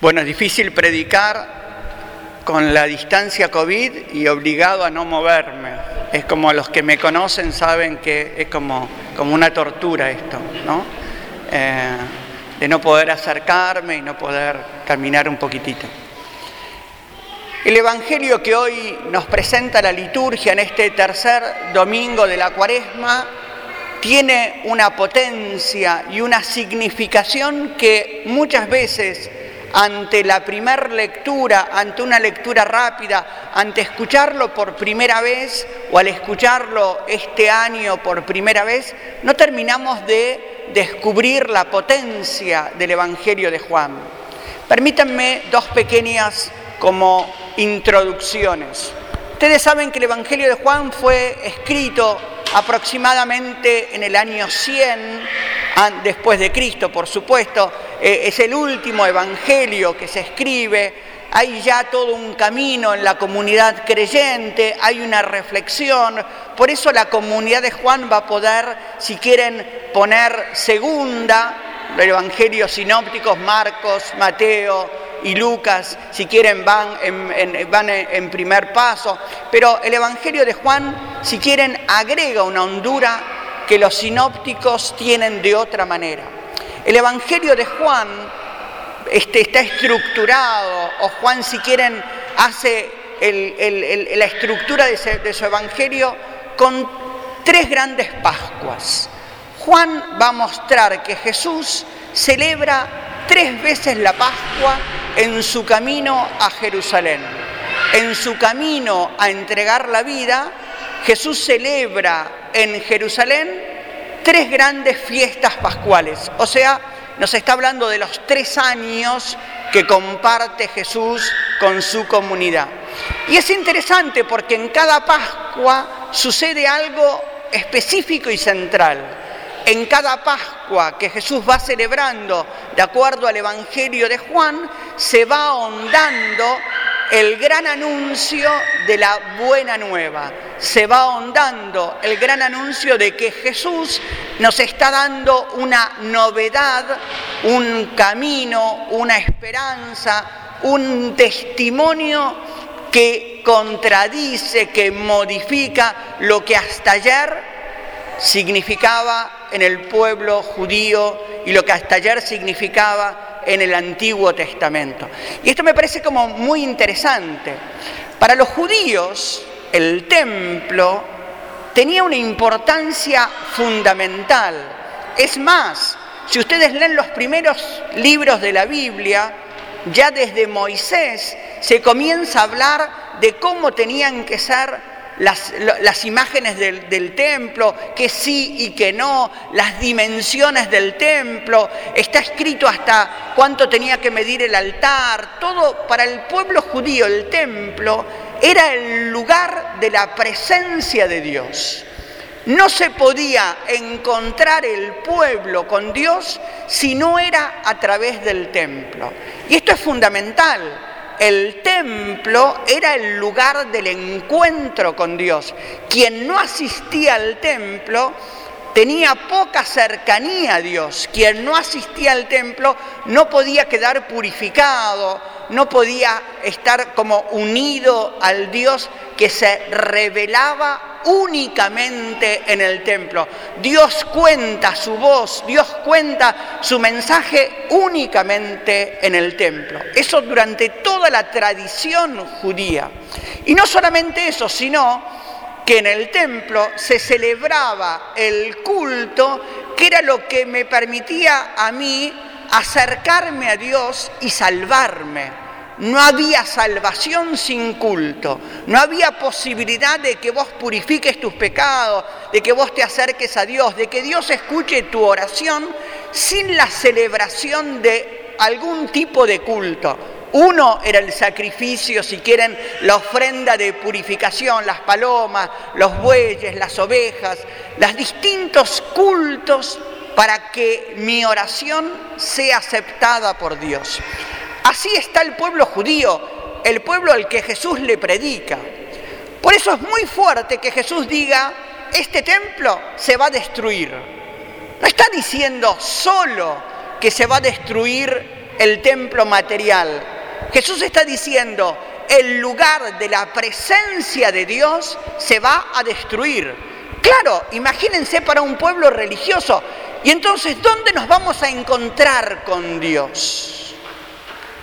Bueno, es difícil predicar con la distancia COVID y obligado a no moverme. Es como los que me conocen saben que es como, como una tortura esto, ¿no? Eh, de no poder acercarme y no poder caminar un poquitito. El Evangelio que hoy nos presenta la liturgia en este tercer domingo de la cuaresma tiene una potencia y una significación que muchas veces ante la primer lectura, ante una lectura rápida, ante escucharlo por primera vez o al escucharlo este año por primera vez, no terminamos de descubrir la potencia del Evangelio de Juan. Permítanme dos pequeñas como introducciones. Ustedes saben que el Evangelio de Juan fue escrito aproximadamente en el año 100 después de Cristo, por supuesto, eh, es el último evangelio que se escribe, hay ya todo un camino en la comunidad creyente, hay una reflexión, por eso la comunidad de Juan va a poder, si quieren, poner segunda, evangelios sinópticos, Marcos, Mateo, y Lucas, si quieren, van en, van en primer paso, pero el Evangelio de Juan, si quieren, agrega una hondura que los sinópticos tienen de otra manera. El Evangelio de Juan este, está estructurado, o Juan, si quieren, hace la estructura de, de su Evangelio con tres grandes Pascuas. Juan va a mostrar que Jesús celebra tres veces la Pascua en su camino a Jerusalén. En su camino a entregar la vida, Jesús celebra en Jerusalén tres grandes fiestas pascuales. O sea, nos está hablando de los tres años que comparte Jesús con su comunidad. Y es interesante porque en cada Pascua sucede algo específico y central. En cada Pascua que Jesús va celebrando, de acuerdo al Evangelio de Juan, se va ahondando el gran anuncio de la buena nueva. Se va ahondando el gran anuncio de que Jesús nos está dando una novedad, un camino, una esperanza, un testimonio que contradice, que modifica lo que hasta ayer significaba en el pueblo judío y lo que hasta ayer significaba en el Antiguo Testamento. Y esto me parece como muy interesante. Para los judíos, el templo tenía una importancia fundamental. Es más, si ustedes leen los primeros libros de la Biblia, ya desde Moisés se comienza a hablar de cómo tenían que ser las, imágenes del, templo, que sí y que no, las dimensiones del templo, está escrito hasta cuánto tenía que medir el altar, todo para el pueblo judío, el templo era el lugar de la presencia de Dios. No se podía encontrar el pueblo con Dios si no era a través del templo. Y esto es fundamental el templo era el lugar del encuentro con Dios. Quien no asistía al templo tenía poca cercanía a Dios. Quien no asistía al templo no podía quedar purificado, no podía estar como unido al Dios que se revelaba únicamente en el templo. Dios cuenta su voz, Dios cuenta su mensaje únicamente en el templo. Eso durante toda la tradición judía. Y no solamente eso, sino que en el templo se celebraba el culto, que era lo que me permitía a mí acercarme a Dios y salvarme. No había salvación sin culto, no había posibilidad de que vos purifiques tus pecados, de que vos te acerques a Dios, de que Dios escuche tu oración sin la celebración de algún tipo de culto. Uno era el sacrificio, si quieren, la ofrenda de purificación, las palomas, los bueyes, las ovejas, los distintos cultos para que mi oración sea aceptada por Dios. Así está el pueblo judío, el pueblo al que Jesús le predica. Por eso es muy fuerte que Jesús diga, este templo se va a destruir. No está diciendo solo que se va a destruir el templo material. Jesús está diciendo, el lugar de la presencia de Dios se va a destruir. Claro, imagínense para un pueblo religioso. Y entonces, ¿dónde nos vamos a encontrar con Dios?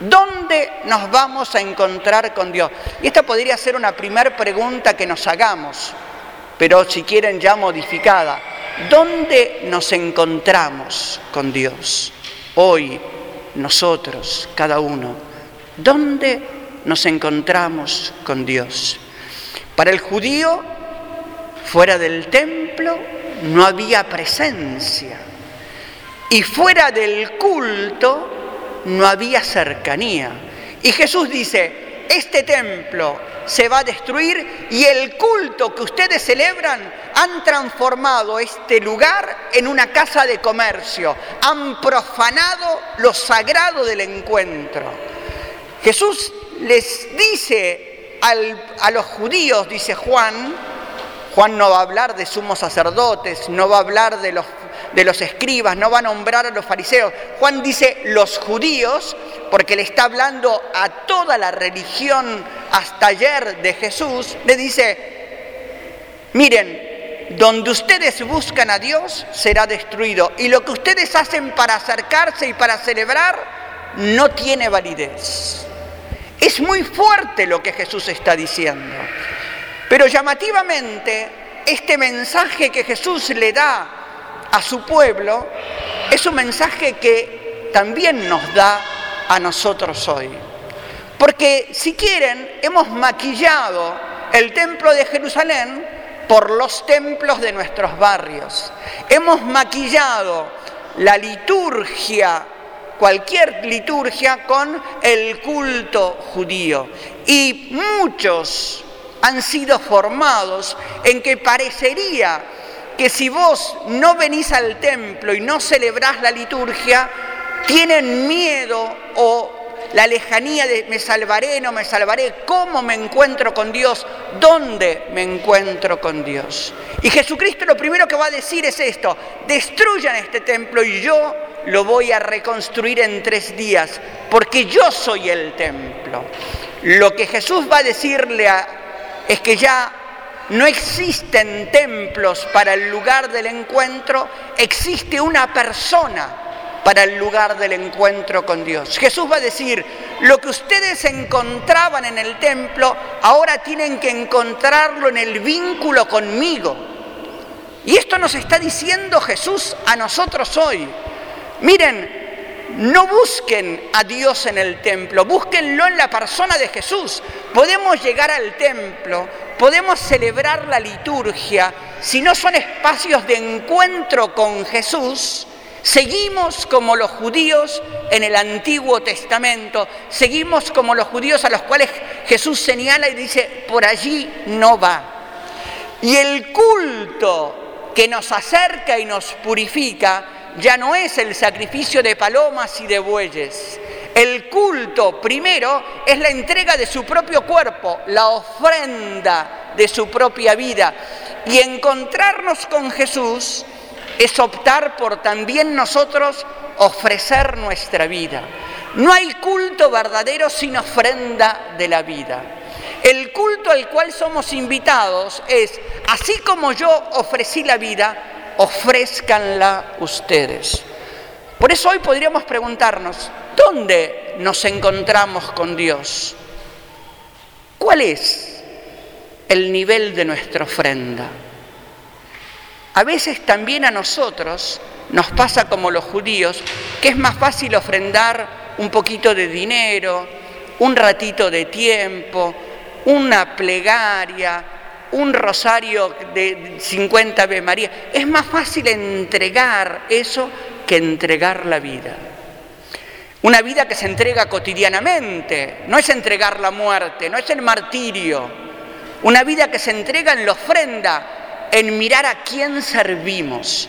¿Dónde nos vamos a encontrar con Dios? Y esta podría ser una primera pregunta que nos hagamos, pero si quieren ya modificada. ¿Dónde nos encontramos con Dios? Hoy, nosotros, cada uno. ¿Dónde nos encontramos con Dios. Para el judío, fuera del templo no había presencia. Y fuera del culto no había cercanía. Y Jesús dice, este templo se va a destruir y el culto que ustedes celebran han transformado este lugar en una casa de comercio, han profanado lo sagrado del encuentro. Jesús les dice a los judíos, dice Juan, Juan no va a hablar de sumos sacerdotes, no va a hablar de los, de los escribas, no va a nombrar a los fariseos. Juan dice los judíos porque le está hablando a toda la religión hasta ayer de Jesús, le dice, miren, donde ustedes buscan a Dios será destruido y lo que ustedes hacen para acercarse y para celebrar no tiene validez. Es muy fuerte lo que Jesús está diciendo. Pero llamativamente, este mensaje que Jesús le da a su pueblo es un mensaje que también nos da a nosotros hoy. Porque si quieren, hemos maquillado el templo de Jerusalén por los templos de nuestros barrios. Hemos maquillado la liturgia cualquier liturgia con el culto judío. Y muchos han sido formados en que parecería que si vos no venís al templo y no celebrás la liturgia, tienen miedo o la lejanía de me salvaré, no me salvaré, cómo me encuentro con Dios, dónde me encuentro con Dios. Y Jesucristo lo primero que va a decir es esto, destruyan este templo y yo lo voy a reconstruir en tres días, porque yo soy el templo. Lo que Jesús va a decirle es que ya no existen templos para el lugar del encuentro, existe una persona para el lugar del encuentro con Dios. Jesús va a decir, lo que ustedes encontraban en el templo, ahora tienen que encontrarlo en el vínculo conmigo. Y esto nos está diciendo Jesús a nosotros hoy. Miren, no busquen a Dios en el templo, búsquenlo en la persona de Jesús. Podemos llegar al templo, podemos celebrar la liturgia, si no son espacios de encuentro con Jesús, seguimos como los judíos en el Antiguo Testamento, seguimos como los judíos a los cuales Jesús señala y dice, por allí no va. Y el culto que nos acerca y nos purifica, ya no es el sacrificio de palomas y de bueyes. El culto primero es la entrega de su propio cuerpo, la ofrenda de su propia vida. Y encontrarnos con Jesús es optar por también nosotros ofrecer nuestra vida. No hay culto verdadero sin ofrenda de la vida. El culto al cual somos invitados es, así como yo ofrecí la vida, ofrézcanla ustedes. Por eso hoy podríamos preguntarnos, ¿dónde nos encontramos con Dios? ¿Cuál es el nivel de nuestra ofrenda? A veces también a nosotros nos pasa como los judíos, que es más fácil ofrendar un poquito de dinero, un ratito de tiempo, una plegaria, un rosario de 50 Ave María. Es más fácil entregar eso que entregar la vida. Una vida que se entrega cotidianamente, no es entregar la muerte, no es el martirio. Una vida que se entrega en la ofrenda, en mirar a quién servimos,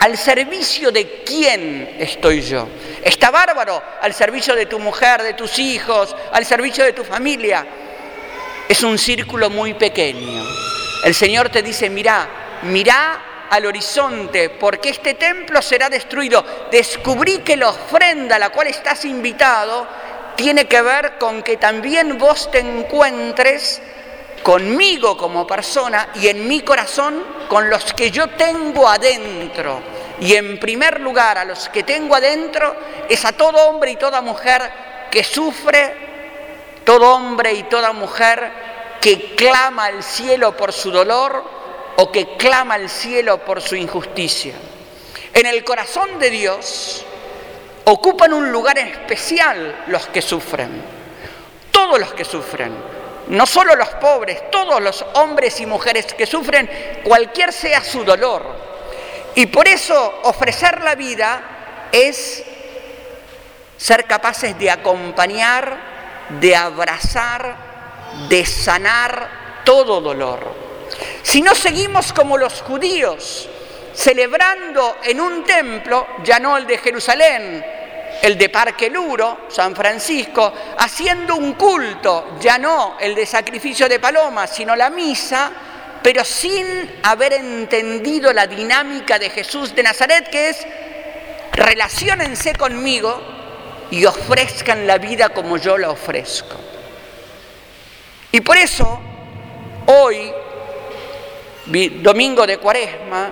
al servicio de quién estoy yo. Está bárbaro al servicio de tu mujer, de tus hijos, al servicio de tu familia es un círculo muy pequeño. El Señor te dice, mirá, mirá al horizonte, porque este templo será destruido. Descubrí que la ofrenda a la cual estás invitado tiene que ver con que también vos te encuentres conmigo como persona y en mi corazón con los que yo tengo adentro. Y en primer lugar a los que tengo adentro es a todo hombre y toda mujer que sufre, todo hombre y toda mujer que clama al cielo por su dolor o que clama al cielo por su injusticia. En el corazón de Dios ocupan un lugar especial los que sufren, todos los que sufren, no solo los pobres, todos los hombres y mujeres que sufren, cualquier sea su dolor. Y por eso ofrecer la vida es ser capaces de acompañar, de abrazar, de sanar todo dolor. Si no seguimos como los judíos, celebrando en un templo, ya no el de Jerusalén, el de Parque Luro, San Francisco, haciendo un culto, ya no el de sacrificio de palomas, sino la misa, pero sin haber entendido la dinámica de Jesús de Nazaret, que es relaciónense conmigo y ofrezcan la vida como yo la ofrezco. Y por eso, hoy, domingo de Cuaresma,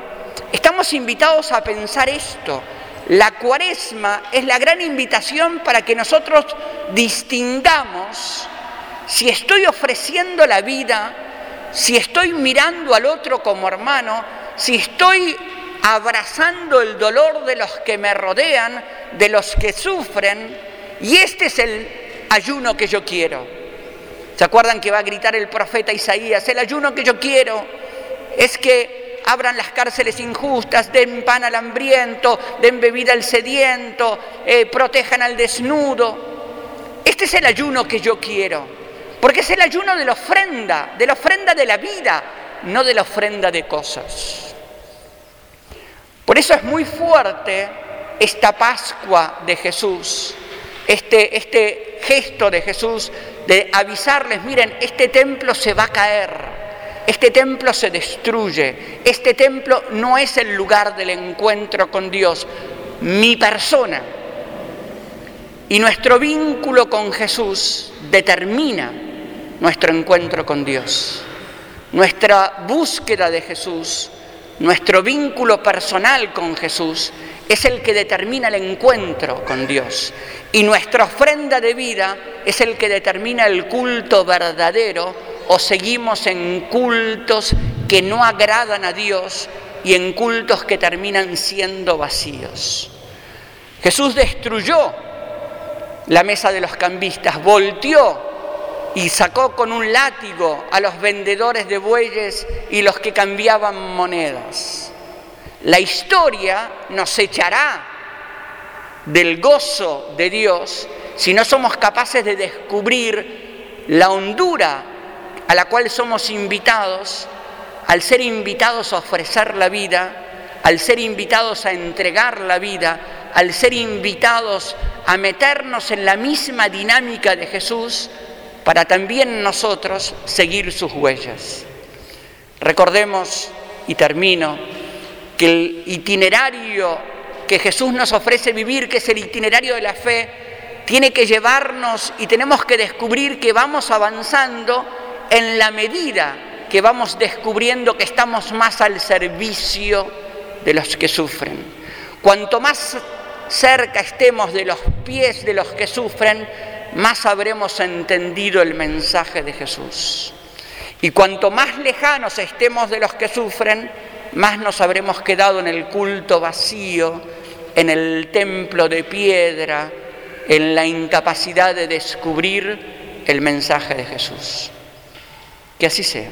estamos invitados a pensar esto, la cuaresma es la gran invitación para que nosotros distingamos si estoy ofreciendo la vida, si estoy mirando al otro como hermano, si estoy abrazando el dolor de los que me rodean, de los que sufren, y este es el ayuno que yo quiero. ¿Se acuerdan que va a gritar el profeta Isaías? El ayuno que yo quiero es que abran las cárceles injustas, den pan al hambriento, den bebida al sediento, eh, protejan al desnudo. Este es el ayuno que yo quiero, porque es el ayuno de la ofrenda, de la ofrenda de la vida, no de la ofrenda de cosas. Por eso es muy fuerte esta Pascua de Jesús, este, este gesto de Jesús de avisarles, miren, este templo se va a caer este templo se destruye, este templo no es el lugar del encuentro con Dios, mi persona. Y nuestro vínculo con Jesús determina nuestro encuentro con Dios. Nuestra búsqueda de Jesús, nuestro vínculo personal con Jesús es el que determina el encuentro con Dios. Y nuestra ofrenda de vida es el que determina el culto verdadero o seguimos en cultos que no agradan a Dios y en cultos que terminan siendo vacíos. Jesús destruyó la mesa de los cambistas, volteó y sacó con un látigo a los vendedores de bueyes y los que cambiaban monedas. La historia nos echará del gozo de Dios si no somos capaces de descubrir la hondura a la cual somos invitados, al ser invitados a ofrecer la vida, al ser invitados a entregar la vida, al ser invitados a meternos en la misma dinámica de Jesús, para también nosotros seguir sus huellas. Recordemos, y termino, que el itinerario que Jesús nos ofrece vivir, que es el itinerario de la fe, tiene que llevarnos y tenemos que descubrir que vamos avanzando en la medida que vamos descubriendo que estamos más al servicio de los que sufren. Cuanto más cerca estemos de los pies de los que sufren, más habremos entendido el mensaje de Jesús. Y cuanto más lejanos estemos de los que sufren, más nos habremos quedado en el culto vacío, en el templo de piedra, en la incapacidad de descubrir el mensaje de Jesús. Que así sea.